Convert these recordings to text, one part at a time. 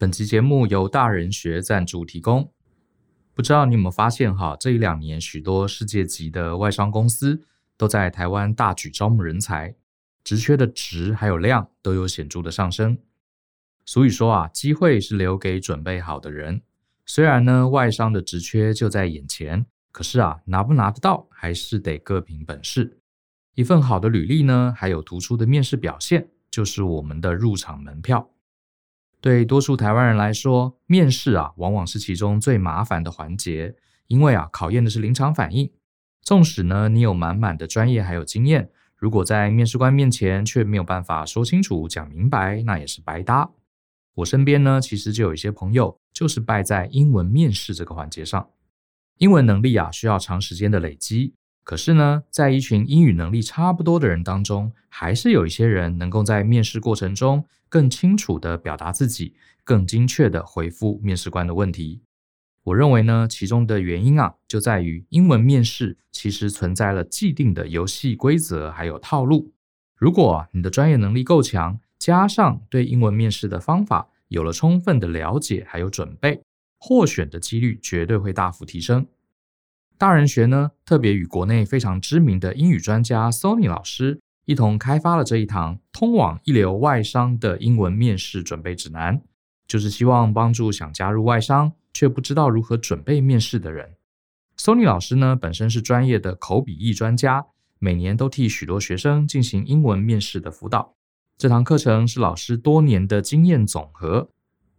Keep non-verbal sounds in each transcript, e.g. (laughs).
本期节目由大人学赞助提供。不知道你有没有发现哈，这一两年许多世界级的外商公司都在台湾大举招募人才，职缺的值还有量都有显著的上升。所以说啊，机会是留给准备好的人。虽然呢，外商的职缺就在眼前，可是啊，拿不拿得到还是得各凭本事。一份好的履历呢，还有突出的面试表现，就是我们的入场门票。对多数台湾人来说，面试啊，往往是其中最麻烦的环节，因为啊，考验的是临场反应。纵使呢，你有满满的专业还有经验，如果在面试官面前却没有办法说清楚、讲明白，那也是白搭。我身边呢，其实就有一些朋友，就是败在英文面试这个环节上。英文能力啊，需要长时间的累积。可是呢，在一群英语能力差不多的人当中，还是有一些人能够在面试过程中更清楚地表达自己，更精确地回复面试官的问题。我认为呢，其中的原因啊，就在于英文面试其实存在了既定的游戏规则还有套路。如果你的专业能力够强，加上对英文面试的方法有了充分的了解还有准备，获选的几率绝对会大幅提升。大人学呢，特别与国内非常知名的英语专家 Sony 老师一同开发了这一堂通往一流外商的英文面试准备指南，就是希望帮助想加入外商却不知道如何准备面试的人。Sony 老师呢，本身是专业的口笔译专家，每年都替许多学生进行英文面试的辅导。这堂课程是老师多年的经验总和。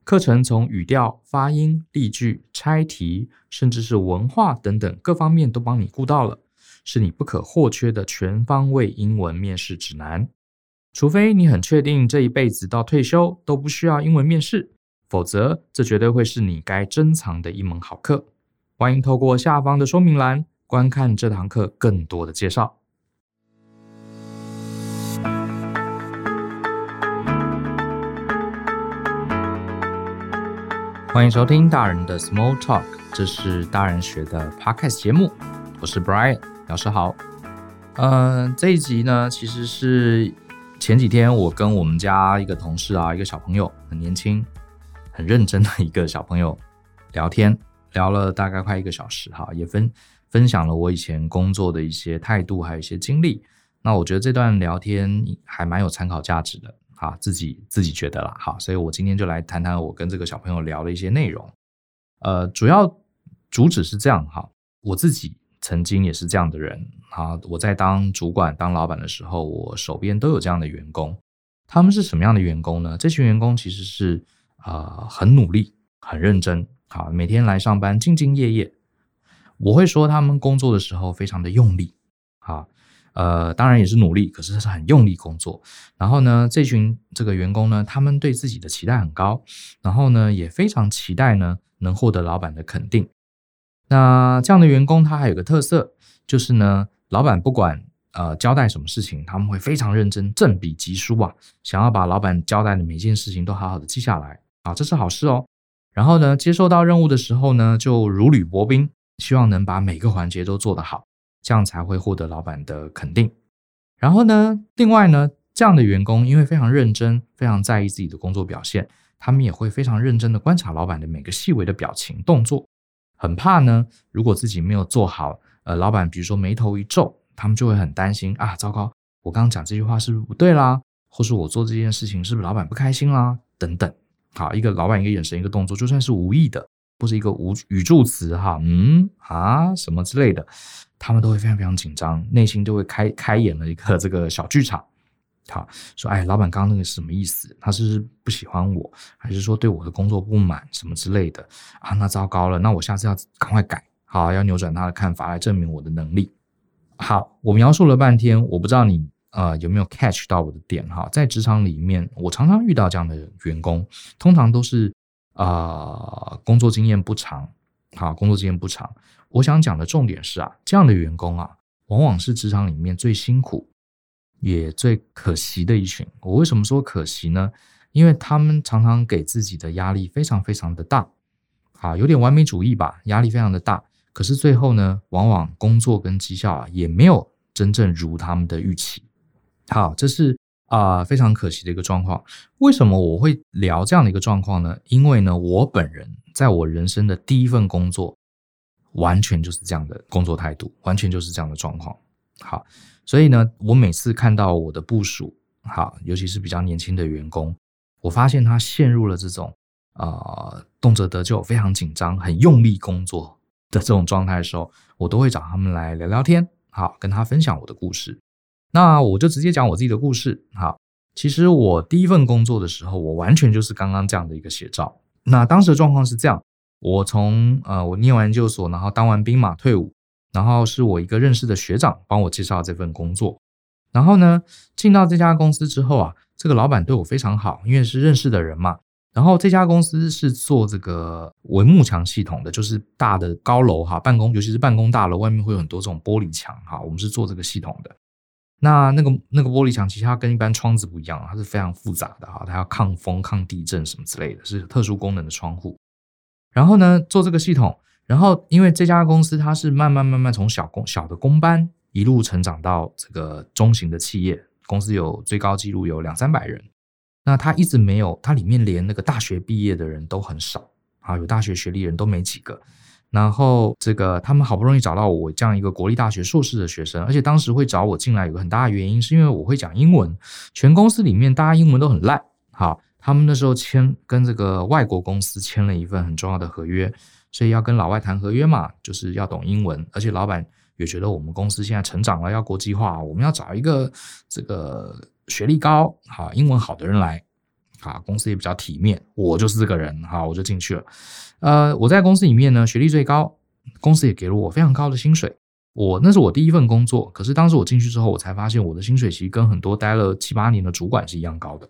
课程从语调、发音、例句、拆题，甚至是文化等等各方面都帮你顾到了，是你不可或缺的全方位英文面试指南。除非你很确定这一辈子到退休都不需要英文面试，否则这绝对会是你该珍藏的一门好课。欢迎透过下方的说明栏观看这堂课更多的介绍。欢迎收听大人的 Small Talk，这是大人学的 Podcast 节目，我是 Brian 老师好。嗯、呃，这一集呢，其实是前几天我跟我们家一个同事啊，一个小朋友，很年轻、很认真的一个小朋友聊天，聊了大概快一个小时哈，也分分享了我以前工作的一些态度，还有一些经历。那我觉得这段聊天还蛮有参考价值的。啊，自己自己觉得啦，好，所以我今天就来谈谈我跟这个小朋友聊的一些内容。呃，主要主旨是这样哈，我自己曾经也是这样的人啊。我在当主管、当老板的时候，我手边都有这样的员工。他们是什么样的员工呢？这群员工其实是啊、很努力、很认真，好，每天来上班兢兢业业。我会说他们工作的时候非常的用力，啊。呃，当然也是努力，可是他是很用力工作。然后呢，这群这个员工呢，他们对自己的期待很高，然后呢，也非常期待呢能获得老板的肯定。那这样的员工他还有个特色，就是呢，老板不管呃交代什么事情，他们会非常认真，振笔疾书啊，想要把老板交代的每一件事情都好好的记下来啊，这是好事哦。然后呢，接受到任务的时候呢，就如履薄冰，希望能把每个环节都做得好。这样才会获得老板的肯定。然后呢，另外呢，这样的员工因为非常认真，非常在意自己的工作表现，他们也会非常认真的观察老板的每个细微的表情动作，很怕呢，如果自己没有做好，呃，老板比如说眉头一皱，他们就会很担心啊，糟糕，我刚刚讲这句话是不是不对啦？或是我做这件事情是不是老板不开心啦？等等。好，一个老板一个眼神一个动作，就算是无意的。不是一个无语助词哈，嗯啊什么之类的，他们都会非常非常紧张，内心就会开开演了一个这个小剧场。好，说哎，老板刚刚那个是什么意思？他是，是不喜欢我，还是说对我的工作不满什么之类的啊？那糟糕了，那我下次要赶快改，好，要扭转他的看法来证明我的能力。好，我描述了半天，我不知道你呃有没有 catch 到我的点哈？在职场里面，我常常遇到这样的员工，通常都是。啊、工作经验不长，好，工作经验不长。我想讲的重点是啊，这样的员工啊，往往是职场里面最辛苦也最可惜的一群。我为什么说可惜呢？因为他们常常给自己的压力非常非常的大，啊，有点完美主义吧，压力非常的大。可是最后呢，往往工作跟绩效啊，也没有真正如他们的预期。好，这是啊、非常可惜的一个状况。为什么我会聊这样的一个状况呢？因为呢，我本人在我人生的第一份工作，完全就是这样的工作态度，完全就是这样的状况。好，所以呢，我每次看到我的部署，好，尤其是比较年轻的员工，我发现他陷入了这种啊、动辄得咎、非常紧张、很用力工作的这种状态的时候，我都会找他们来聊聊天，好，跟他分享我的故事。那我就直接讲我自己的故事。好，其实我第一份工作的时候，我完全就是刚刚这样的一个写照。那当时的状况是这样，我从呃，我念完研究所，然后当完兵嘛，退伍。然后是我一个认识的学长帮我介绍这份工作，然后呢，进到这家公司之后啊，这个老板对我非常好，因为是认识的人嘛。然后这家公司是做这个帷幕墙系统的，就是大的高楼哈，办公尤其是办公大楼外面会有很多这种玻璃墙哈，我们是做这个系统的。那那个那个玻璃墙其实它跟一般窗子不一样，它是非常复杂的哈，它要抗风、抗地震什么之类的，是特殊功能的窗户。然后呢，做这个系统。然后，因为这家公司它是慢慢慢慢从小工小的工班一路成长到这个中型的企业，公司有最高纪录有两三百人。那它一直没有，它里面连那个大学毕业的人都很少啊，有大学学历人都没几个。然后这个他们好不容易找到我这样一个国立大学硕士的学生，而且当时会找我进来有个很大的原因，是因为我会讲英文。全公司里面大家英文都很烂，好，他们那时候签跟这个外国公司签了一份很重要的合约。所以要跟老外谈合约嘛，就是要懂英文，而且老板也觉得我们公司现在成长了，要国际化，我们要找一个这个学历高、好英文好的人来，啊公司也比较体面，我就是这个人，哈我就进去了。呃，我在公司里面呢，学历最高，公司也给了我非常高的薪水。我那是我第一份工作，可是当时我进去之后，我才发现我的薪水其实跟很多待了七八年的主管是一样高的。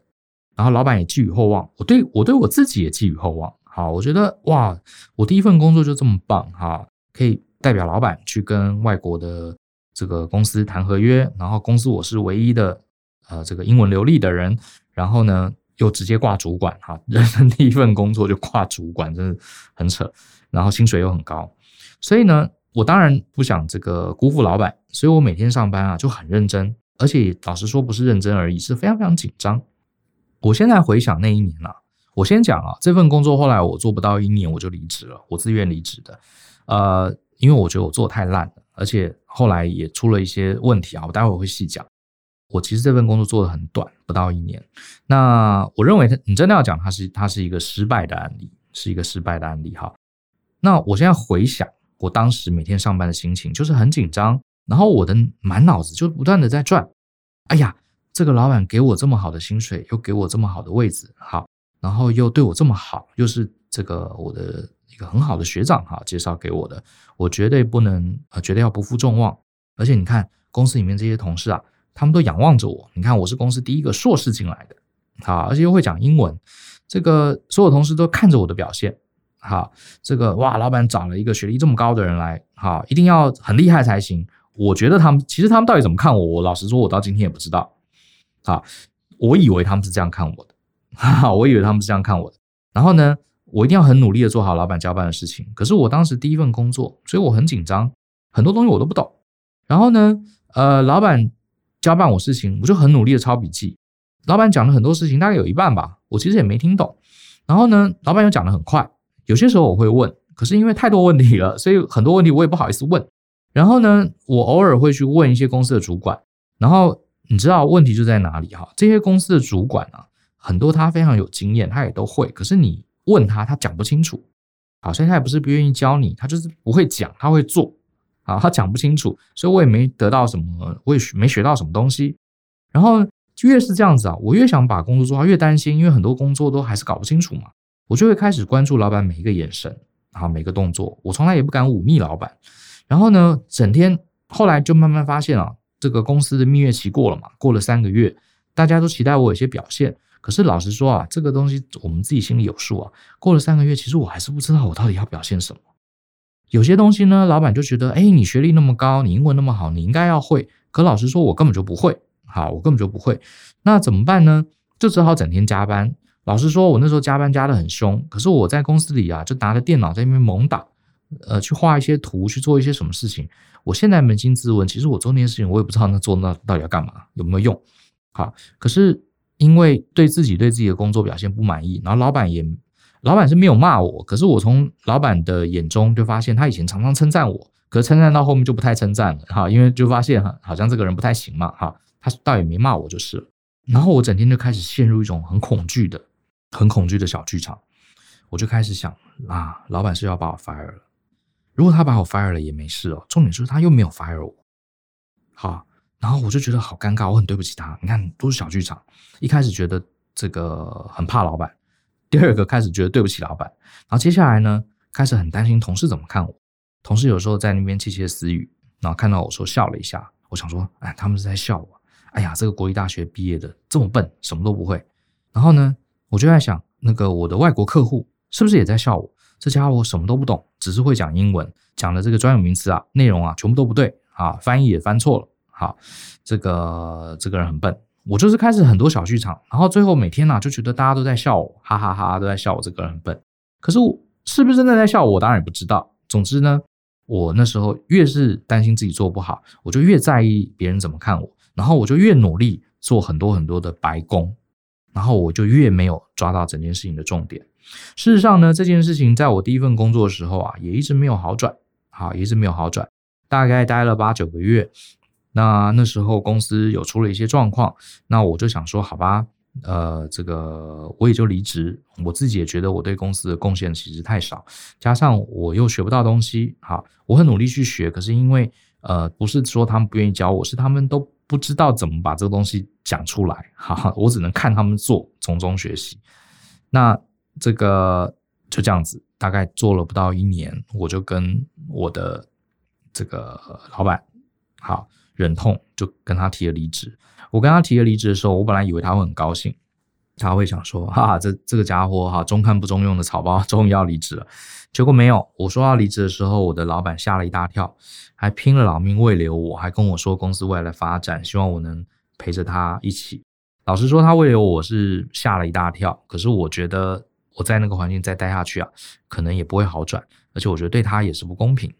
然后老板也寄予厚望，我对我对我自己也寄予厚望。好，我觉得哇，我第一份工作就这么棒哈，可以代表老板去跟外国的这个公司谈合约，然后公司我是唯一的呃这个英文流利的人，然后呢又直接挂主管哈，人生第一份工作就挂主管，真的很扯，然后薪水又很高，所以呢，我当然不想这个辜负老板，所以我每天上班啊就很认真，而且老实说不是认真而已，是非常非常紧张。我现在回想那一年啊。我先讲啊，这份工作后来我做不到一年我就离职了，我自愿离职的。呃，因为我觉得我做太烂了，而且后来也出了一些问题啊，我待会儿会细讲。我其实这份工作做的很短，不到一年。那我认为，你真的要讲它是它是一个失败的案例，是一个失败的案例哈。那我现在回想，我当时每天上班的心情就是很紧张，然后我的满脑子就不断的在转。哎呀，这个老板给我这么好的薪水，又给我这么好的位置，好。然后又对我这么好，又是这个我的一个很好的学长哈，介绍给我的，我绝对不能，呃，绝对要不负众望。而且你看公司里面这些同事啊，他们都仰望着我。你看我是公司第一个硕士进来的，好，而且又会讲英文，这个所有同事都看着我的表现，好，这个哇，老板找了一个学历这么高的人来，好，一定要很厉害才行。我觉得他们其实他们到底怎么看我，我老实说，我到今天也不知道。好，我以为他们是这样看我的。(laughs) 哈哈，我以为他们是这样看我的。然后呢，我一定要很努力的做好老板交办的事情。可是我当时第一份工作，所以我很紧张，很多东西我都不懂。然后呢，呃，老板交办我事情，我就很努力的抄笔记。老板讲了很多事情，大概有一半吧，我其实也没听懂。然后呢，老板又讲得很快，有些时候我会问，可是因为太多问题了，(laughs) 所以很多问题我也不好意思问。然后呢，我偶尔会去问一些公司的主管。然后你知道问题就在哪里哈？这些公司的主管啊。很多他非常有经验，他也都会。可是你问他，他讲不清楚。好，所以他也不是不愿意教你，他就是不会讲，他会做。啊，他讲不清楚，所以我也没得到什么，我也没学到什么东西。然后越是这样子啊，我越想把工作做好，越担心，因为很多工作都还是搞不清楚嘛。我就会开始关注老板每一个眼神，啊，每个动作。我从来也不敢忤逆老板。然后呢，整天后来就慢慢发现啊，这个公司的蜜月期过了嘛，过了三个月，大家都期待我有些表现。可是老实说啊，这个东西我们自己心里有数啊。过了三个月，其实我还是不知道我到底要表现什么。有些东西呢，老板就觉得，哎，你学历那么高，你英文那么好，你应该要会。可老实说，我根本就不会。好，我根本就不会。那怎么办呢？就只好整天加班。老实说，我那时候加班加得很凶。可是我在公司里啊，就拿着电脑在那边猛打，呃，去画一些图，去做一些什么事情。我现在扪心自问，其实我做那些事情，我也不知道那做那到底要干嘛，有没有用。好，可是因为对自己对自己的工作表现不满意，然后老板也老板是没有骂我，可是我从老板的眼中就发现他以前常常称赞我，可是称赞到后面就不太称赞了哈，因为就发现哈好像这个人不太行嘛哈，他倒也没骂我就是了。然后我整天就开始陷入一种很恐惧的、很恐惧的小剧场，我就开始想啊，老板是要把我 fire 了。如果他把我 fire 了也没事哦，重点是他又没有 fire 我，好，然后我就觉得好尴尬，我很对不起他。你看，都是小剧场。一开始觉得这个很怕老板，第二个开始觉得对不起老板，然后接下来呢，开始很担心同事怎么看我。同事有时候在那边窃窃私语，然后看到我说笑了一下，我想说，哎，他们是在笑我。哎呀，这个国立大学毕业的这么笨，什么都不会。然后呢，我就在想，那个我的外国客户是不是也在笑我？这家伙什么都不懂，只是会讲英文，讲的这个专有名词啊，内容啊，全部都不对啊，翻译也翻错了。好，这个这个人很笨。我就是开始很多小剧场，然后最后每天呢、就觉得大家都在笑我，哈哈哈，都在笑我这个人笨。可是我是不是真的在笑我？我当然也不知道。总之呢，我那时候越是担心自己做不好，我就越在意别人怎么看我，然后我就越努力做很多很多的白工，然后我就越没有抓到整件事情的重点。事实上呢，这件事情在我第一份工作的时候啊，也一直没有好转，好，一直没有好转，大概待了八九个月。那那时候公司有出了一些状况，那我就想说，好吧，呃，这个我也就离职。我自己也觉得我对公司的贡献其实太少，加上我又学不到东西，好，我很努力去学，可是因为呃，不是说他们不愿意教我，是他们都不知道怎么把这个东西讲出来，哈，我只能看他们做，从中学习。那这个就这样子，大概做了不到一年，我就跟我的这个老板，好，忍痛就跟他提了离职。我跟他提了离职的时候，我本来以为他会很高兴，他会想说，哈，这这个家伙哈，中看不中用的草包，终于要离职了。结果没有，我说要离职的时候，我的老板吓了一大跳，还拼了老命慰留我，还跟我说公司未来的发展，希望我能陪着他一起。老实说，他慰留我是吓了一大跳，可是我觉得。我在那个环境再待下去啊，可能也不会好转，而且我觉得对他也是不公平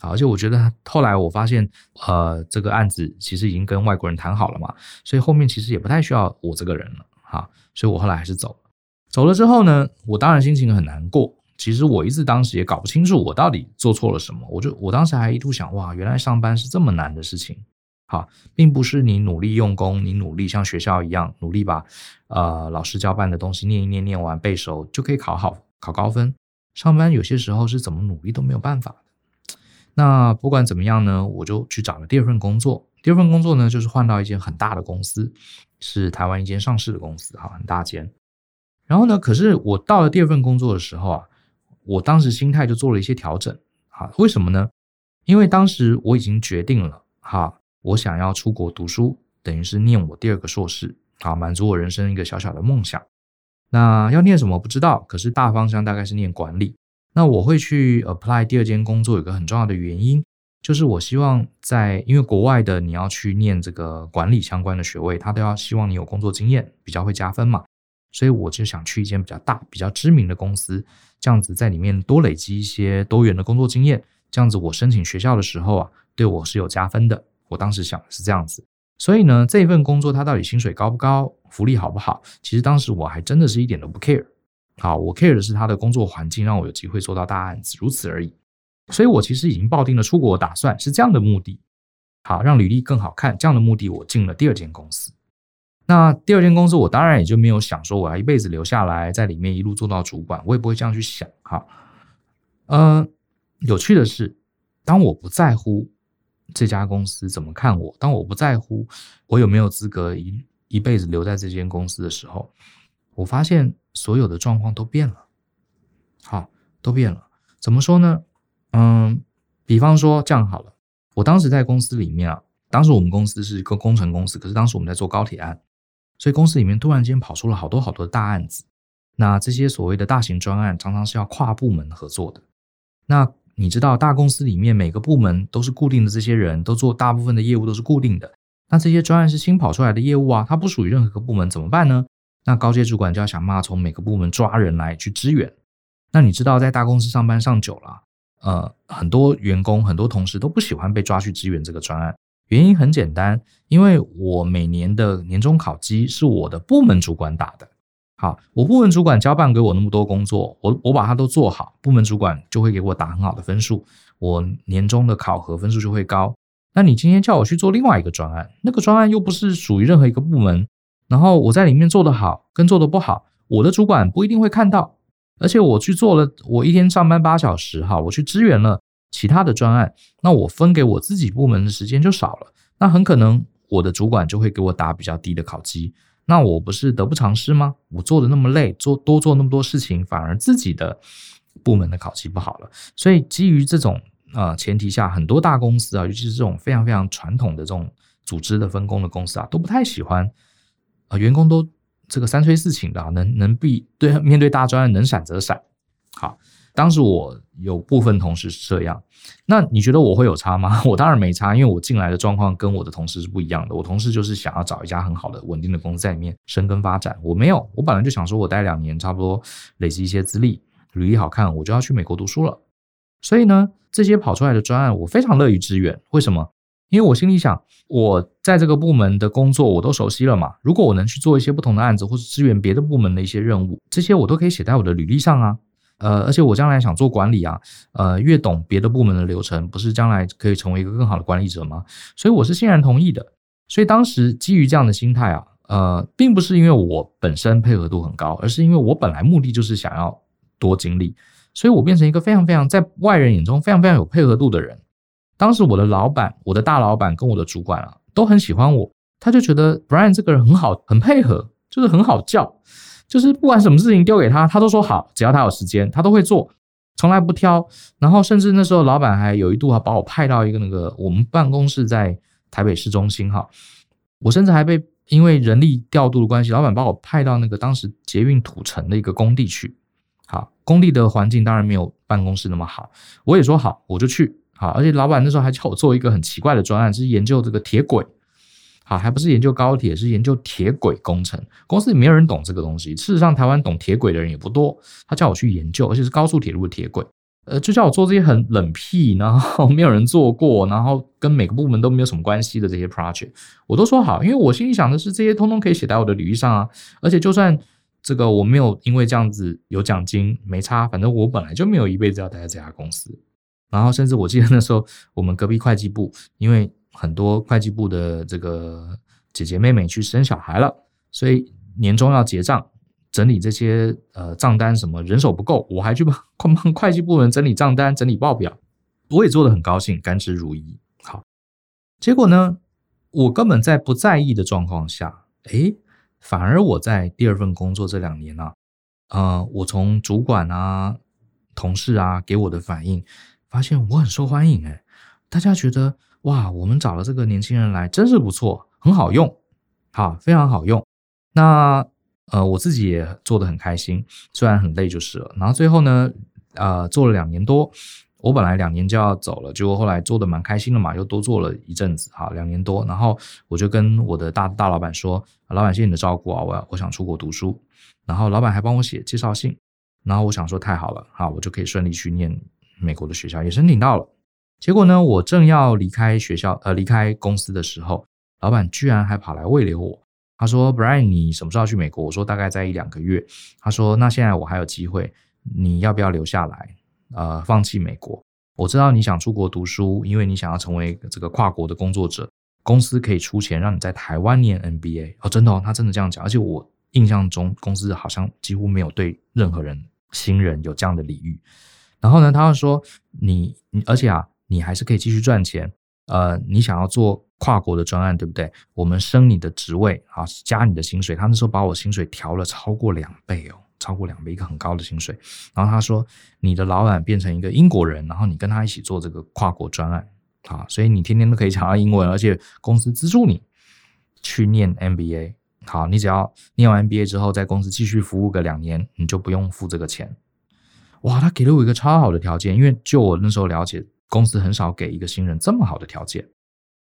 啊。而且我觉得后来我发现，呃，这个案子其实已经跟外国人谈好了嘛，所以后面其实也不太需要我这个人了哈。所以我后来还是走了。走了之后呢，我当然心情很难过。其实我一直当时也搞不清楚我到底做错了什么。我就我当时还一度想，哇，原来上班是这么难的事情。哈，并不是你努力用功，你努力像学校一样努力把呃老师教办的东西念一念，念完背熟就可以考好考高分。上班有些时候是怎么努力都没有办法。那不管怎么样呢，我就去找了第二份工作。第二份工作呢，就是换到一间很大的公司，是台湾一间上市的公司，哈，很大间。然后呢，可是我到了第二份工作的时候啊，我当时心态就做了一些调整，哈，为什么呢？因为当时我已经决定了，哈。我想要出国读书，等于是念我第二个硕士，啊，满足我人生一个小小的梦想。那要念什么不知道，可是大方向大概是念管理。那我会去 apply 第二间工作，有个很重要的原因，就是我希望在，因为国外的你要去念这个管理相关的学位，他都要希望你有工作经验，比较会加分嘛。所以我就想去一间比较大、比较知名的公司，这样子在里面多累积一些多元的工作经验，这样子我申请学校的时候啊，对我是有加分的。我当时想的是这样子，所以呢，这份工作它到底薪水高不高，福利好不好？其实当时我还真的是一点都不 care。好，我 care 的是他的工作环境，让我有机会做到大案子，如此而已。所以我其实已经抱定了出国打算，是这样的目的。好，让履历更好看，这样的目的，我进了第二间公司。那第二间公司，我当然也就没有想说我要一辈子留下来，在里面一路做到主管，我也不会这样去想。哈，呃，有趣的是，当我不在乎。这家公司怎么看我？当我不在乎我有没有资格一一辈子留在这间公司的时候，我发现所有的状况都变了。好，都变了。怎么说呢？嗯，比方说这样好了，我当时在公司里面啊，当时我们公司是一个工程公司，可是当时我们在做高铁案，所以公司里面突然间跑出了好多好多的大案子。那这些所谓的大型专案，常常是要跨部门合作的。那你知道大公司里面每个部门都是固定的，这些人都做大部分的业务都是固定的。那这些专案是新跑出来的业务啊，它不属于任何一个部门，怎么办呢？那高阶主管就要想办法从每个部门抓人来去支援。那你知道在大公司上班上久了，呃，很多员工很多同事都不喜欢被抓去支援这个专案，原因很简单，因为我每年的年终考绩是我的部门主管打的。好，我部门主管交办给我那么多工作，我我把它都做好，部门主管就会给我打很好的分数，我年终的考核分数就会高。那你今天叫我去做另外一个专案，那个专案又不是属于任何一个部门，然后我在里面做得好跟做得不好，我的主管不一定会看到。而且我去做了，我一天上班八小时，哈，我去支援了其他的专案，那我分给我自己部门的时间就少了，那很可能我的主管就会给我打比较低的考绩。那我不是得不偿失吗？我做的那么累，做多做那么多事情，反而自己的部门的考绩不好了。所以基于这种呃前提下，很多大公司啊，尤其是这种非常非常传统的这种组织的分工的公司啊，都不太喜欢啊、员工都这个三催四请的，能能避对面对大专案能闪则闪。好。当时我有部分同事是这样，那你觉得我会有差吗？(laughs) 我当然没差，因为我进来的状况跟我的同事是不一样的。我同事就是想要找一家很好的、稳定的公司在里面生根发展，我没有，我本来就想说，我待两年，差不多累积一些资历，履历好看，我就要去美国读书了。所以呢，这些跑出来的专案，我非常乐于支援。为什么？因为我心里想，我在这个部门的工作我都熟悉了嘛。如果我能去做一些不同的案子，或是支援别的部门的一些任务，这些我都可以写在我的履历上啊。呃，而且我将来想做管理啊，呃，越懂别的部门的流程，不是将来可以成为一个更好的管理者吗？所以我是欣然同意的。所以当时基于这样的心态啊，呃，并不是因为我本身配合度很高，而是因为我本来目的就是想要多经历，所以我变成一个非常非常在外人眼中非常非常有配合度的人。当时我的老板、我的大老板跟我的主管啊，都很喜欢我，他就觉得 Brian 这个人很好，很配合，就是很好叫。就是不管什么事情丢给他，他都说好，只要他有时间，他都会做，从来不挑。然后甚至那时候老板还有一度还把我派到一个那个我们办公室在台北市中心哈，我甚至还被因为人力调度的关系，老板把我派到那个当时捷运土城的一个工地去。好，工地的环境当然没有办公室那么好，我也说好，我就去。好，而且老板那时候还叫我做一个很奇怪的专案，是研究这个铁轨。好，还不是研究高铁，是研究铁轨工程。公司里没有人懂这个东西。事实上，台湾懂铁轨的人也不多。他叫我去研究，而且是高速铁路的铁轨。呃，就叫我做这些很冷僻，然后没有人做过，然后跟每个部门都没有什么关系的这些 project，我都说好，因为我心里想的是这些通通可以写在我的履历上啊。而且就算这个我没有因为这样子有奖金，没差，反正我本来就没有一辈子要待在这家公司。然后甚至我记得那时候我们隔壁会计部，因为很多会计部的这个姐姐妹妹去生小孩了，所以年终要结账，整理这些呃账单什么，人手不够，我还去帮帮会计部门整理账单、整理报表，我也做得很高兴，甘之如饴。好，结果呢，我根本在不在意的状况下，诶，反而我在第二份工作这两年呢、啊，呃，我从主管啊、同事啊给我的反应，发现我很受欢迎，诶，大家觉得。哇，我们找了这个年轻人来，真是不错，很好用，好，非常好用。那呃，我自己也做得很开心，虽然很累就是了。然后最后呢，呃，做了两年多，我本来两年就要走了，结果后来做得蛮开心的嘛，又多做了一阵子，好，两年多。然后我就跟我的大大老板说，老板谢谢你的照顾啊，我我想出国读书。然后老板还帮我写介绍信，然后我想说太好了，好，我就可以顺利去念美国的学校，也申请到了。结果呢，我正要离开学校，呃，离开公司的时候，老板居然还跑来慰留我。他说：“Brian，你什么时候去美国？”我说：“大概在一两个月。”他说：“那现在我还有机会，你要不要留下来？呃，放弃美国？我知道你想出国读书，因为你想要成为这个跨国的工作者。公司可以出钱让你在台湾念 NBA。哦，真的哦，他真的这样讲。而且我印象中，公司好像几乎没有对任何人新人有这样的礼遇。然后呢，他又说你，你，而且啊。”你还是可以继续赚钱，呃，你想要做跨国的专案，对不对？我们升你的职位，啊，加你的薪水。他那时候把我薪水调了超过两倍哦，超过两倍，一个很高的薪水。然后他说，你的老板变成一个英国人，然后你跟他一起做这个跨国专案，啊，所以你天天都可以讲到英文，而且公司资助你去念 MBA。好，你只要念完 MBA 之后，在公司继续服务个两年，你就不用付这个钱。哇，他给了我一个超好的条件，因为就我那时候了解。公司很少给一个新人这么好的条件，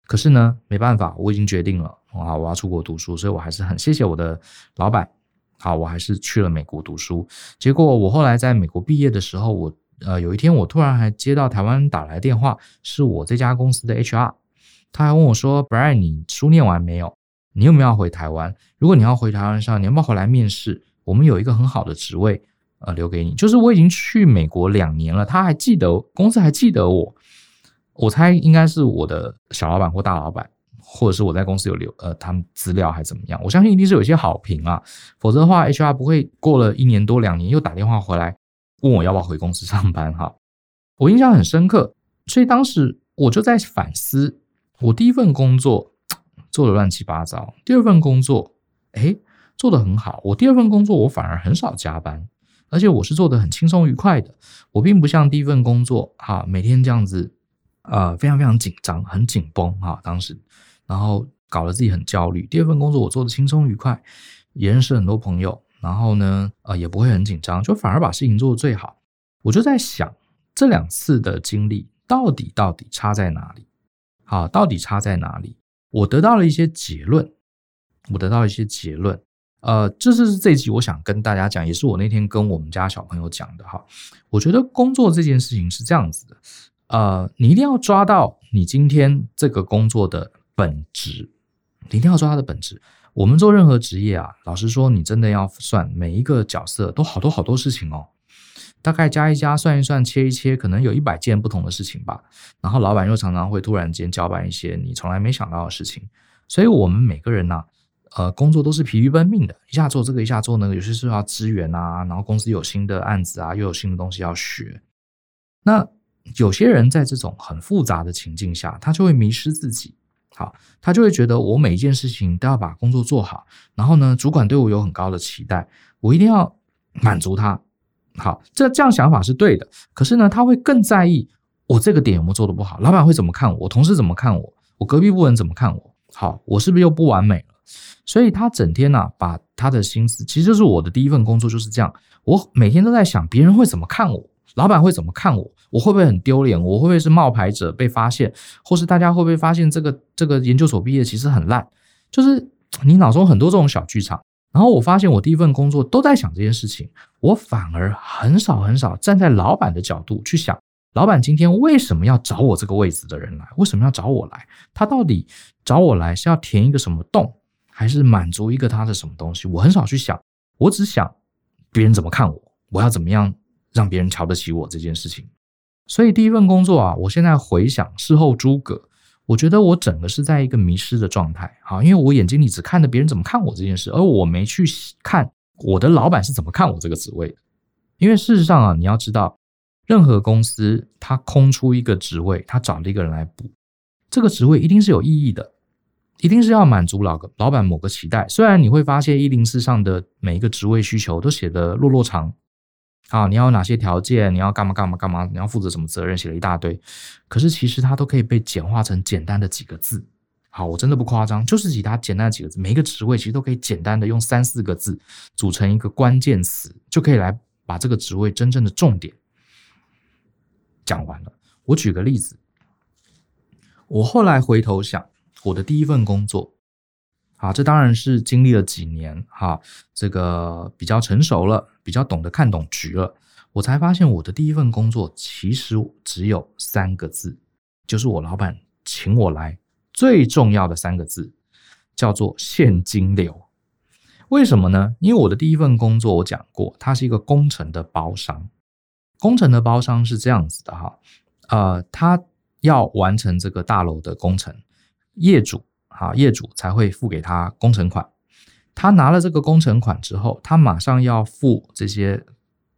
可是呢，没办法，我已经决定了，啊，我要出国读书，所以我还是很谢谢我的老板，好，我还是去了美国读书。结果我后来在美国毕业的时候，我呃有一天我突然还接到台湾打来电话，是我这家公司的 HR，他还问我说：“Brian，你书念完没有？你有没有要回台湾？如果你要回台湾上，你要不要回来面试？我们有一个很好的职位，呃，留给你。就是我已经去美国两年了，他还记得公司还记得我。我猜应该是我的小老板或大老板，或者是我在公司有留呃他们资料还怎么样？我相信一定是有一些好评啊，否则的话，HR 不会过了一年多两年又打电话回来问我要不要回公司上班哈。我印象很深刻，所以当时我就在反思。我第一份工作做的乱七八糟，第二份工作，诶，做的很好。我第二份工作我反而很少加班，而且我是做的很轻松愉快的。我并不像第一份工作哈，每天这样子，呃，非常非常紧张，很紧绷哈。当时，然后搞得自己很焦虑。第二份工作我做的轻松愉快，也认识很多朋友，然后呢，呃，也不会很紧张，就反而把事情做得最好。我就在想，这两次的经历到底到底差在哪里？好，到底差在哪里？我得到了一些结论，我得到一些结论。呃，这是这一集我想跟大家讲，也是我那天跟我们家小朋友讲的哈。我觉得工作这件事情是这样子的，呃，你一定要抓到你今天这个工作的本质，你一定要抓它的本质。我们做任何职业啊，老实说，你真的要算每一个角色都好多好多事情哦。大概加一加，算一算，切一切，可能有一百件不同的事情吧。然后老板又常常会突然间交办一些你从来没想到的事情，所以我们每个人呢、呃，工作都是疲于奔命的，一下做这个，一下做那个，有些时候要支援啊，然后公司有新的案子啊，又有新的东西要学。那有些人在这种很复杂的情境下，他就会迷失自己，好，他就会觉得我每一件事情都要把工作做好，然后呢，主管对我有很高的期待，我一定要满足他。好，这这样想法是对的。可是呢，他会更在意我这个点有没有做得不好，老板会怎么看我，我同事怎么看我，我隔壁部门怎么看我。好，我是不是又不完美了？所以他整天呢、把他的心思，其实就是我的第一份工作就是这样。我每天都在想别人会怎么看我，老板会怎么看我，我会不会很丢脸？我会不会是冒牌者被发现？或是大家会不会发现这个这个研究所毕业其实很烂？就是你脑中很多这种小剧场。然后我发现，我第一份工作都在想这件事情，我反而很少很少站在老板的角度去想，老板今天为什么要找我这个位置的人来？为什么要找我来？他到底找我来是要填一个什么洞，还是满足一个他的什么东西？我很少去想，我只想别人怎么看我，我要怎么样让别人瞧得起我这件事情。所以第一份工作啊，我现在回想，事后诸葛。我觉得我整个是在一个迷失的状态，好，因为我眼睛里只看着别人怎么看我这件事，而我没去看我的老板是怎么看我这个职位的。因为事实上啊，你要知道，任何公司它空出一个职位，它找了一个人来补，这个职位一定是有意义的，一定是要满足老老板某个期待。虽然你会发现一零四上的每一个职位需求都写得落落长。啊，你要有哪些条件？你要干嘛干嘛干嘛？你要负责什么责任？写了一大堆，可是其实它都可以被简化成简单的几个字。好，我真的不夸张，就是其他简单的几个字，每一个职位其实都可以简单的用三四个字组成一个关键词，就可以来把这个职位真正的重点讲完了。我举个例子，我后来回头想，我的第一份工作。啊，这当然是经历了几年哈，这个比较成熟了，比较懂得看懂局了，我才发现我的第一份工作其实只有三个字，就是我老板请我来最重要的三个字，叫做现金流。为什么呢？因为我的第一份工作我讲过，它是一个工程的包商，工程的包商是这样子的哈，呃，他要完成这个大楼的工程，业主。啊，业主才会付给他工程款。他拿了这个工程款之后，他马上要付这些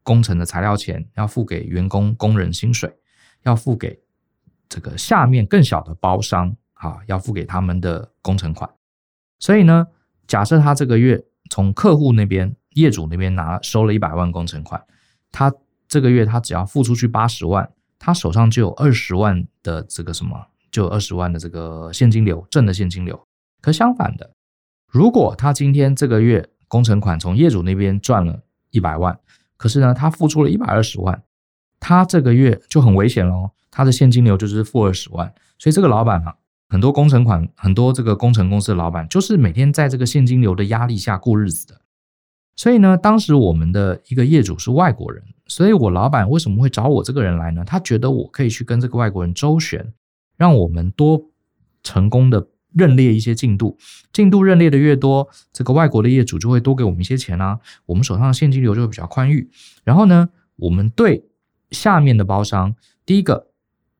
工程的材料钱，要付给员工工人薪水，要付给这个下面更小的包商，啊，要付给他们的工程款。所以呢，假设他这个月从客户那边、业主那边拿收了一百万工程款，他这个月他只要付出去八十万，他手上就有二十万的这个什么？就二十万的这个现金流，正的现金流。可相反的，如果他今天这个月工程款从业主那边赚了一百万，可是呢，他付出了一百二十万，他这个月就很危险喽。他的现金流就是负二十万。所以这个老板啊，很多工程款，很多这个工程公司的老板，就是每天在这个现金流的压力下过日子的。所以呢，当时我们的一个业主是外国人，所以我老板为什么会找我这个人来呢？他觉得我可以去跟这个外国人周旋。让我们多成功的认列一些进度，进度认列的越多，这个外国的业主就会多给我们一些钱啊，我们手上的现金流就会比较宽裕。然后呢，我们对下面的包商，第一个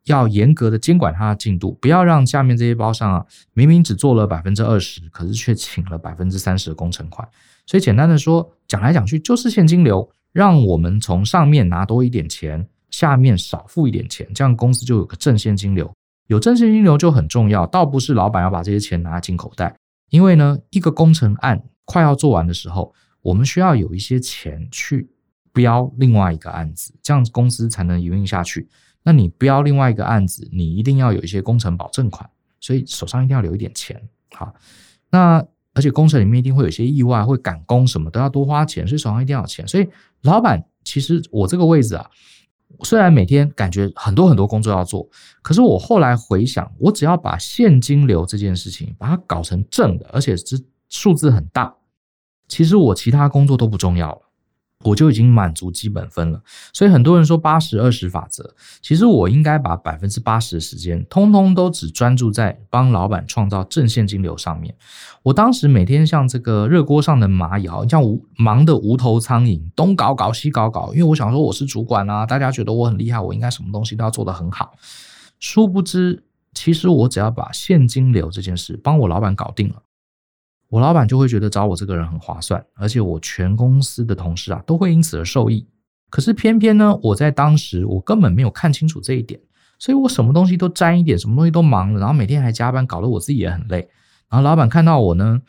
要严格的监管他的进度，不要让下面这些包商啊，明明只做了百分之二十，可是却请了百分之三十的工程款。所以简单的说，讲来讲去就是现金流，让我们从上面拿多一点钱，下面少付一点钱，这样公司就有个正现金流。有正现金流就很重要，倒不是老板要把这些钱拿进口袋，因为呢，一个工程案快要做完的时候，我们需要有一些钱去标另外一个案子，这样公司才能营运下去。那你标另外一个案子，你一定要有一些工程保证款，所以手上一定要留一点钱。好，那。而且工程里面一定会有一些意外，会赶工什么都要多花钱，所以手上一定要有钱。所以老板，其实我这个位置啊，虽然每天感觉很多很多工作要做，可是我后来回想，我只要把现金流这件事情把它搞成正的，而且是数字很大，其实我其他工作都不重要了。我就已经满足基本分了，所以很多人说八十二十法则，其实我应该把百分之八十的时间，通通都只专注在帮老板创造正现金流上面。我当时每天像这个热锅上的蚂蚁，像无忙的无头苍蝇，东搞搞西搞搞，因为我想说我是主管啊，大家觉得我很厉害，我应该什么东西都要做得很好。殊不知，其实我只要把现金流这件事帮我老板搞定了。我老板就会觉得找我这个人很划算，而且我全公司的同事啊都会因此而受益。可是偏偏呢，我在当时我根本没有看清楚这一点，所以我什么东西都沾一点，什么东西都忙了，然后每天还加班，搞得我自己也很累。然后老板看到我呢，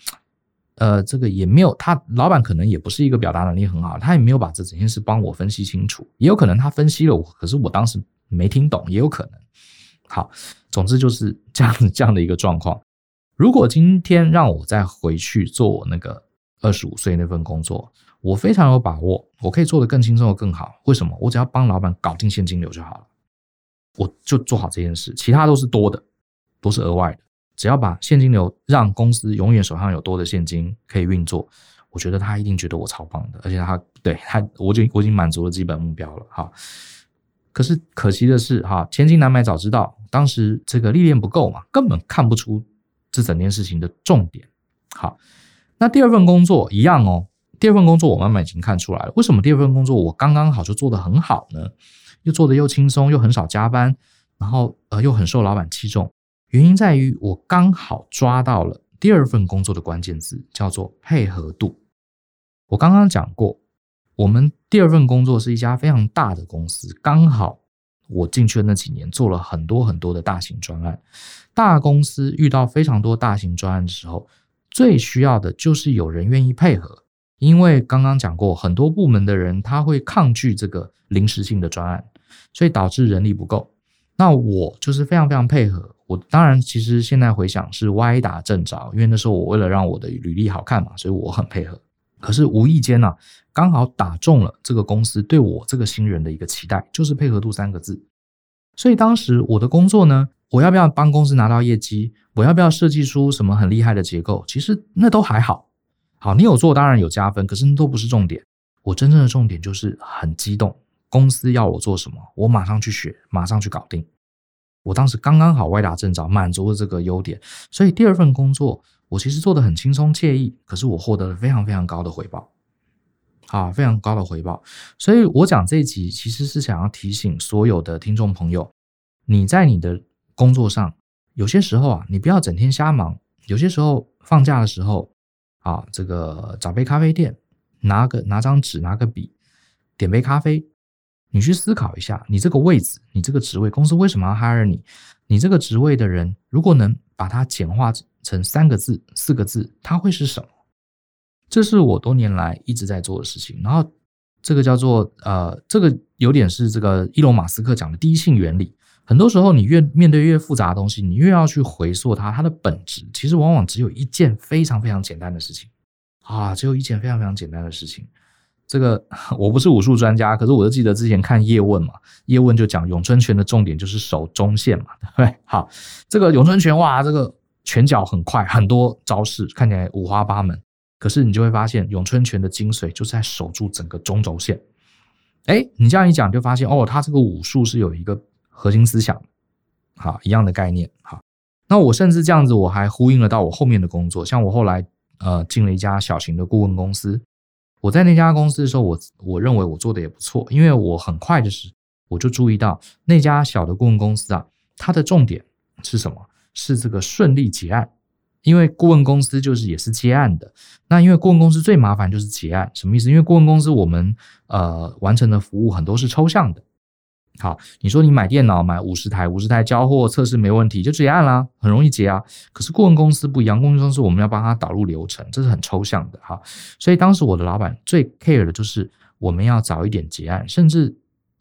呃，这个也没有他，老板可能也不是一个表达能力很好，他也没有把这整件事帮我分析清楚，也有可能他分析了我，可是我当时没听懂，也有可能。好，总之就是这样这样的一个状况。如果今天让我再回去做我那个二十五岁那份工作，我非常有把握，我可以做得更轻松的更好。为什么？我只要帮老板搞定现金流就好了，我就做好这件事，其他都是多的，都是额外的。只要把现金流让公司永远手上有多的现金可以运作，我觉得他一定觉得我超棒的，而且他对他，我就我已经满足了基本目标了。哈，可是可惜的是，哈，千金难买早知道，当时这个历练不够嘛，根本看不出。是整件事情的重点。好，那第二份工作一样哦。第二份工作我慢慢已经看出来了，为什么第二份工作我刚刚好就做得很好呢？又做得又轻松，又很少加班，然后呃又很受老板器重。原因在于我刚好抓到了第二份工作的关键字，叫做配合度。我刚刚讲过，我们第二份工作是一家非常大的公司，刚好。我进去的那几年，做了很多很多的大型专案。大公司遇到非常多大型专案的时候，最需要的就是有人愿意配合。因为刚刚讲过，很多部门的人他会抗拒这个临时性的专案，所以导致人力不够。那我就是非常非常配合。我当然其实现在回想是歪打正着，因为那时候我为了让我的履历好看嘛，所以我很配合。可是无意间呢、啊，刚好打中了这个公司对我这个新人的一个期待，就是配合度三个字。所以当时我的工作呢，我要不要帮公司拿到业绩？我要不要设计出什么很厉害的结构？其实那都还好。好，你有做当然有加分，可是那都不是重点。我真正的重点就是很激动，公司要我做什么，我马上去学，马上去搞定。我当时刚刚好歪打正着，满足了这个优点，所以第二份工作。我其实做的很轻松惬意，可是我获得了非常非常高的回报，啊，非常高的回报。所以我讲这一集其实是想要提醒所有的听众朋友，你在你的工作上，有些时候啊，你不要整天瞎忙。有些时候放假的时候，啊，这个找杯咖啡店，拿个拿张纸，拿个笔，点杯咖啡，你去思考一下，你这个位置，你这个职位，公司为什么要 hire 你？你这个职位的人，如果能把它简化。成三个字、四个字，它会是什么？这是我多年来一直在做的事情。然后，这个叫做呃，这个有点是这个伊隆马斯克讲的第一性原理。很多时候，你越面对越复杂的东西，你越要去回溯它，它的本质其实往往只有一件非常非常简单的事情啊，只有一件非常非常简单的事情。这个 (laughs) 我不是武术专家，可是我就记得之前看叶问嘛，叶问就讲咏春拳的重点就是守中线嘛，对不对？好，这个咏春拳哇，这个。拳脚很快，很多招式看起来五花八门，可是你就会发现咏春拳的精髓就是在守住整个中轴线。哎，你这样一讲，就发现哦，他这个武术是有一个核心思想，好，一样的概念，好。那我甚至这样子，我还呼应了到我后面的工作，像我后来呃进了一家小型的顾问公司。我在那家公司的时候，我我认为我做的也不错，因为我很快的是我就注意到那家小的顾问公司啊，它的重点是什么？是这个顺利结案。因为顾问公司就是也是接案的，那因为顾问公司最麻烦就是结案，什么意思？因为顾问公司我们呃完成的服务很多是抽象的。好，你说你买电脑买五十台，五十台交货测试没问题就结案啦，很容易结啊。可是顾问公司不一样，顾问公司我们要帮他导入流程，这是很抽象的哈。所以当时我的老板最 care 的就是我们要早一点结案，甚至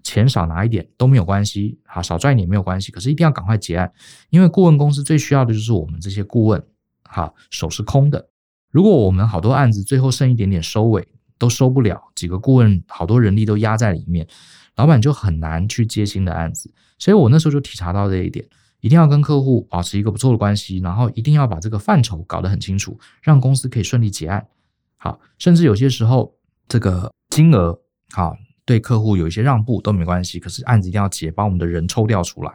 钱少拿一点都没有关系，好，少赚一点没有关系，可是一定要赶快结案，因为顾问公司最需要的就是我们这些顾问。哈，手是空的。如果我们好多案子最后剩一点点收尾都收不了，几个顾问好多人力都压在里面，老板就很难去接新的案子。所以我那时候就体察到这一点，一定要跟客户保持一个不错的关系，然后一定要把这个范畴搞得很清楚，让公司可以顺利结案。好，甚至有些时候这个金额好对客户有一些让步都没关系，可是案子一定要结，把我们的人抽调出来。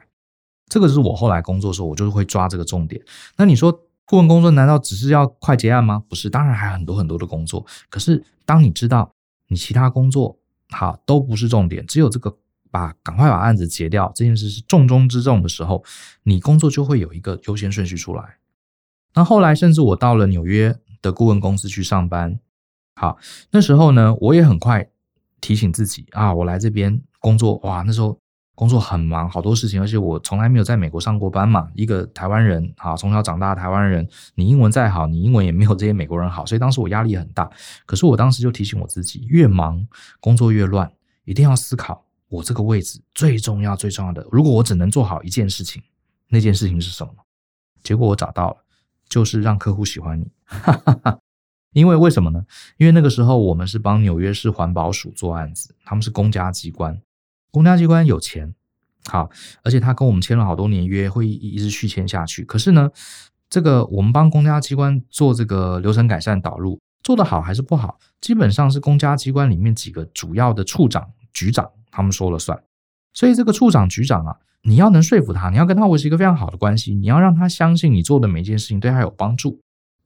这个是我后来工作的时候，我就是会抓这个重点。那你说？顾问工作难道只是要快结案吗？不是，当然还有很多很多的工作。可是当你知道你其他工作好都不是重点，只有这个把赶快把案子结掉这件事是重中之重的时候，你工作就会有一个优先顺序出来。那后来甚至我到了纽约的顾问公司去上班，好，那时候呢，我也很快提醒自己啊，我来这边工作，哇，那时候。工作很忙，好多事情，而且我从来没有在美国上过班嘛。一个台湾人，啊，从小长大的台湾人，你英文再好，你英文也没有这些美国人好，所以当时我压力很大。可是我当时就提醒我自己，越忙工作越乱，一定要思考我这个位置最重要最重要的。如果我只能做好一件事情，那件事情是什么？结果我找到了，就是让客户喜欢你。哈哈哈因为为什么呢？因为那个时候我们是帮纽约市环保署做案子，他们是公家机关。公家机关有钱，好，而且他跟我们签了好多年约，会一直续签下去。可是呢，这个我们帮公家机关做这个流程改善导入，做得好还是不好，基本上是公家机关里面几个主要的处长、局长他们说了算。所以这个处长、局长啊，你要能说服他，你要跟他维持一个非常好的关系，你要让他相信你做的每一件事情对他有帮助，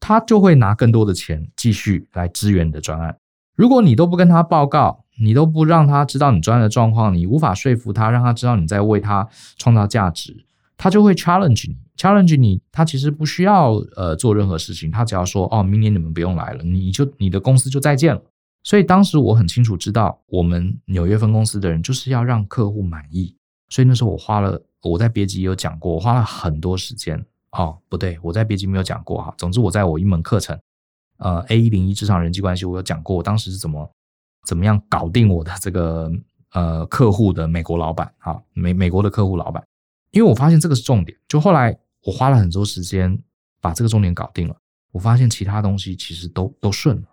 他就会拿更多的钱继续来支援你的专案。如果你都不跟他报告，你都不让他知道你专案的状况，你无法说服他，让他知道你在为他创造价值，他就会 challenge 你，challenge 你。他其实不需要呃做任何事情，他只要说哦，明年你们不用来了，你就你的公司就再见了。所以当时我很清楚知道，我们纽约分公司的人就是要让客户满意。所以那时候我花了，我在别集有讲过，我花了很多时间。哦，不对，我在别集没有讲过哈。总之我在我一门课程，呃，A 一零一职场人际关系，我有讲过，我当时是怎么。怎么样搞定我的这个呃客户的美国老板啊，美美国的客户老板，因为我发现这个是重点。就后来我花了很多时间把这个重点搞定了，我发现其他东西其实都都顺了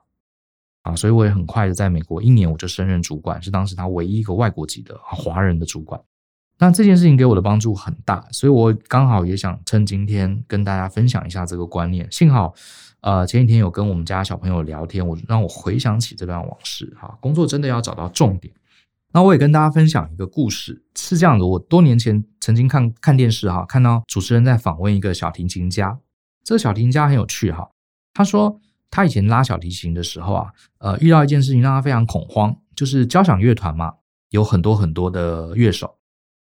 啊，所以我也很快的在美国一年我就升任主管，是当时他唯一一个外国籍的华人的主管。那这件事情给我的帮助很大，所以我刚好也想趁今天跟大家分享一下这个观念。幸好。呃，前几天有跟我们家小朋友聊天，我让我回想起这段往事哈。工作真的要找到重点。那我也跟大家分享一个故事，是这样的：我多年前曾经看看电视哈，看到主持人在访问一个小提琴家。这个小提琴家很有趣哈，他说他以前拉小提琴的时候啊，呃，遇到一件事情让他非常恐慌，就是交响乐团嘛，有很多很多的乐手。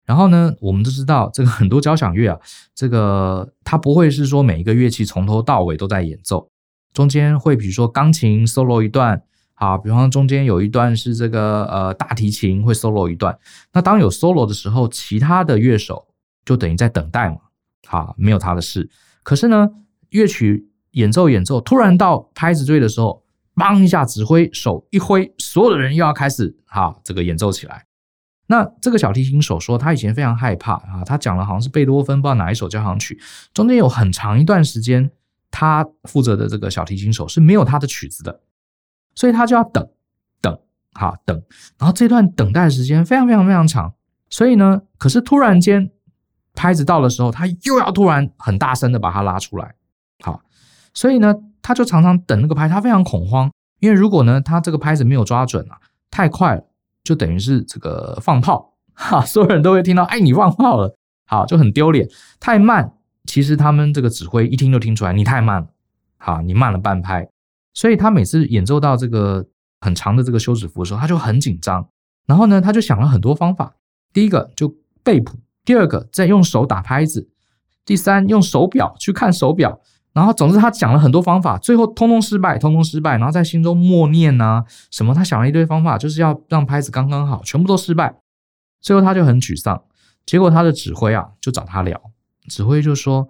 然后呢，我们都知道这个很多交响乐啊，(laughs) 这个它不会是说每一个乐器从头到尾都在演奏，中间会比如说钢琴 solo 一段，啊，比方中间有一段是这个呃大提琴会 solo 一段。那当有 solo 的时候，其他的乐手就等于在等待嘛，好，没有他的事。可是呢，乐曲演奏演奏，突然到拍子对的时候，梆一下指挥手一挥，所有的人又要开始好这个演奏起来。那这个小提琴手说，他以前非常害怕啊，他讲了好像是贝多芬不知道哪一首交响曲，中间有很长一段时间，他负责的这个小提琴手是没有他的曲子的，所以他就要等，等，哈，等，然后这段等待时间非常非常非常长，所以呢，可是突然间拍子到的时候，他又要突然很大声的把它拉出来，好，所以呢，他就常常等那个拍，他非常恐慌，因为如果呢，他这个拍子没有抓准啊，太快了。就等于是这个放炮哈，所有人都会听到，哎，你放炮了，好，就很丢脸。太慢其实他们这个指挥一听就听出来，你太慢了，好，你慢了半拍。所以他每次演奏到这个很长的这个休止符的时候，他就很紧张。然后呢，他就想了很多方法。第一个就背谱，第二个再用手打拍子，第三用手表去看手表。然后总之他讲了很多方法，最后通通失败，通通失败。然后在心中默念啊什么，他想了一堆方法，就是要让拍子刚刚好，全部都失败。最后他就很沮丧。结果他的指挥啊就找他聊，指挥就说：“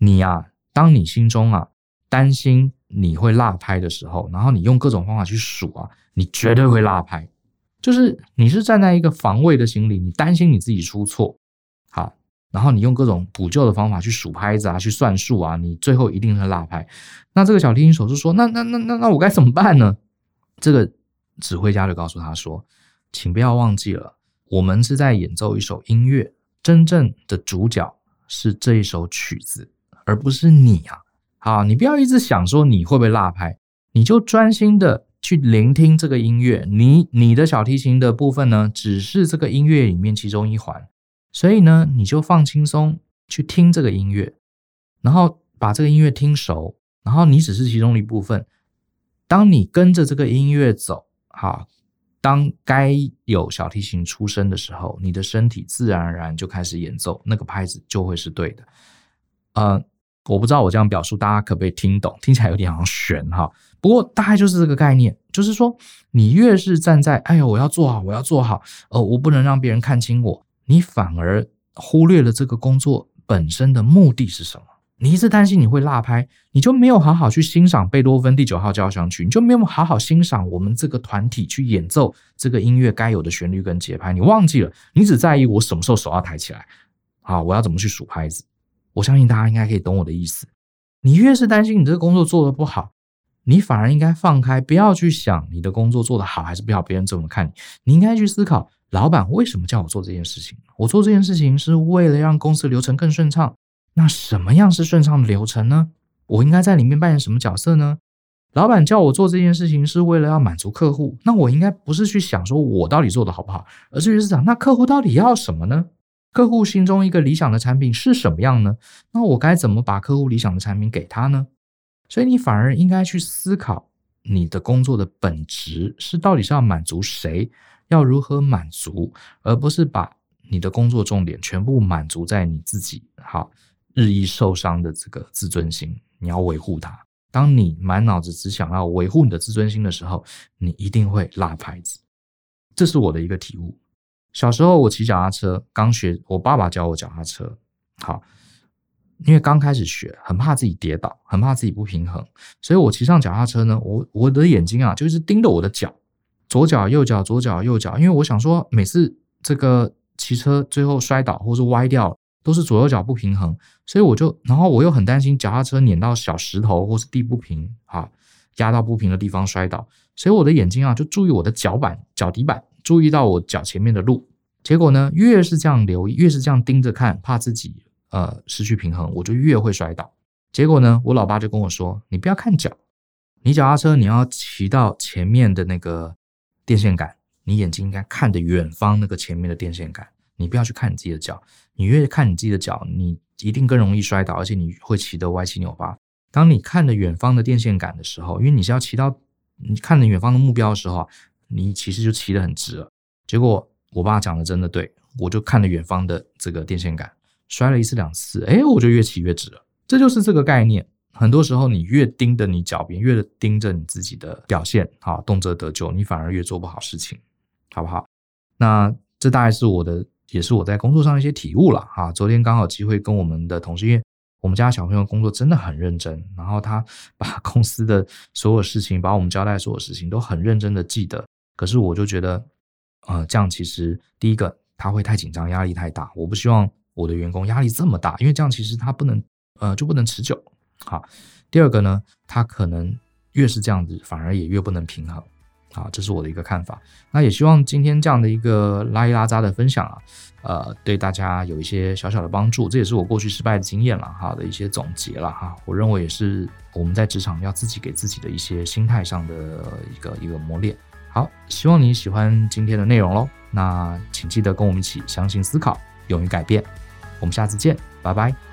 你呀，当你心中啊担心你会落拍的时候，然后你用各种方法去数啊，你绝对会落拍。就是你是站在一个防卫的心理，你担心你自己出错，好。”然后你用各种补救的方法去数拍子啊，去算数啊，你最后一定是落拍。那这个小提琴手就说：“那那那那那我该怎么办呢？”这个指挥家就告诉他说：“请不要忘记了，我们是在演奏一首音乐，真正的主角是这一首曲子，而不是你啊！好，你不要一直想说你会不会落拍，你就专心的去聆听这个音乐。你你的小提琴的部分呢，只是这个音乐里面其中一环。”所以呢，你就放轻松去听这个音乐，然后把这个音乐听熟，然后你只是其中一部分。当你跟着这个音乐走，哈，当该有小提琴出声的时候，你的身体自然而然就开始演奏，那个拍子就会是对的。呃，我不知道我这样表述大家可不可以听懂？听起来有点好像玄哈，不过大概就是这个概念，就是说你越是站在哎呦，我要做好，我要做好，呃，我不能让别人看清我。你反而忽略了这个工作本身的目的是什么？你一直担心你会落拍，你就没有好好去欣赏贝多芬第九号交响曲，你就没有好好欣赏我们这个团体去演奏这个音乐该有的旋律跟节拍。你忘记了，你只在意我什么时候手要抬起来，好，我要怎么去数拍子。我相信大家应该可以懂我的意思。你越是担心你这个工作做得不好，你反而应该放开，不要去想你的工作做得好还是不好，别人怎么看你。你应该去思考。老板为什么叫我做这件事情？我做这件事情是为了让公司流程更顺畅。那什么样是顺畅的流程呢？我应该在里面扮演什么角色呢？老板叫我做这件事情是为了要满足客户。那我应该不是去想说我到底做得好不好，而是去想那客户到底要什么呢？客户心中一个理想的产品是什么样呢？那我该怎么把客户理想的产品给他呢？所以你反而应该去思考你的工作的本质是到底是要满足谁？要如何满足，而不是把你的工作重点全部满足在你自己，好，日益受伤的这个自尊心，你要维护它。当你满脑子只想要维护你的自尊心的时候，你一定会落牌子。这是我的一个体悟。小时候我骑脚踏车，刚学，我爸爸教我脚踏车，好，因为刚开始学，很怕自己跌倒，很怕自己不平衡，所以我骑上脚踏车呢，我我的眼睛啊，就是盯着我的脚。左脚右脚左脚右脚，因为我想说，每次这个骑车最后摔倒或是歪掉，都是左右脚不平衡，所以我就，然后我又很担心脚踏车碾到小石头或是地不平啊，压到不平的地方摔倒，所以我的眼睛啊就注意我的脚板、脚底板，注意到我脚前面的路。结果呢，越是这样留意，越是这样盯着看，怕自己呃失去平衡，我就越会摔倒。结果呢，我老爸就跟我说：“你不要看脚，你脚踏车你要骑到前面的那个。”电线杆，你眼睛应该看着远方那个前面的电线杆，你不要去看你自己的脚。你越看你自己的脚，你一定更容易摔倒，而且你会骑得歪七扭八。当你看着远方的电线杆的时候，因为你是要骑到你看着远方的目标的时候，你其实就骑得很直了。结果我爸讲的真的对，我就看着远方的这个电线杆，摔了一次两次，哎，我就越骑越直了。这就是这个概念。很多时候，你越盯着你脚边，越盯着你自己的表现，好，动辄得咎，你反而越做不好事情，好不好？那这大概是我的，也是我在工作上一些体悟了哈。昨天刚好机会跟我们的同事，因为我们家小朋友工作真的很认真，然后他把公司的所有事情，把我们交代所有事情都很认真的记得。可是我就觉得，呃，这样其实第一个他会太紧张，压力太大。我不希望我的员工压力这么大，因为这样其实他不能，呃，就不能持久。好，第二个呢，他可能越是这样子，反而也越不能平衡。好，这是我的一个看法。那也希望今天这样的一个拉一拉杂的分享啊，呃，对大家有一些小小的帮助。这也是我过去失败的经验了哈的一些总结了哈。我认为也是我们在职场要自己给自己的一些心态上的一个一个磨练。好，希望你喜欢今天的内容喽。那请记得跟我们一起相信、思考、勇于改变。我们下次见，拜拜。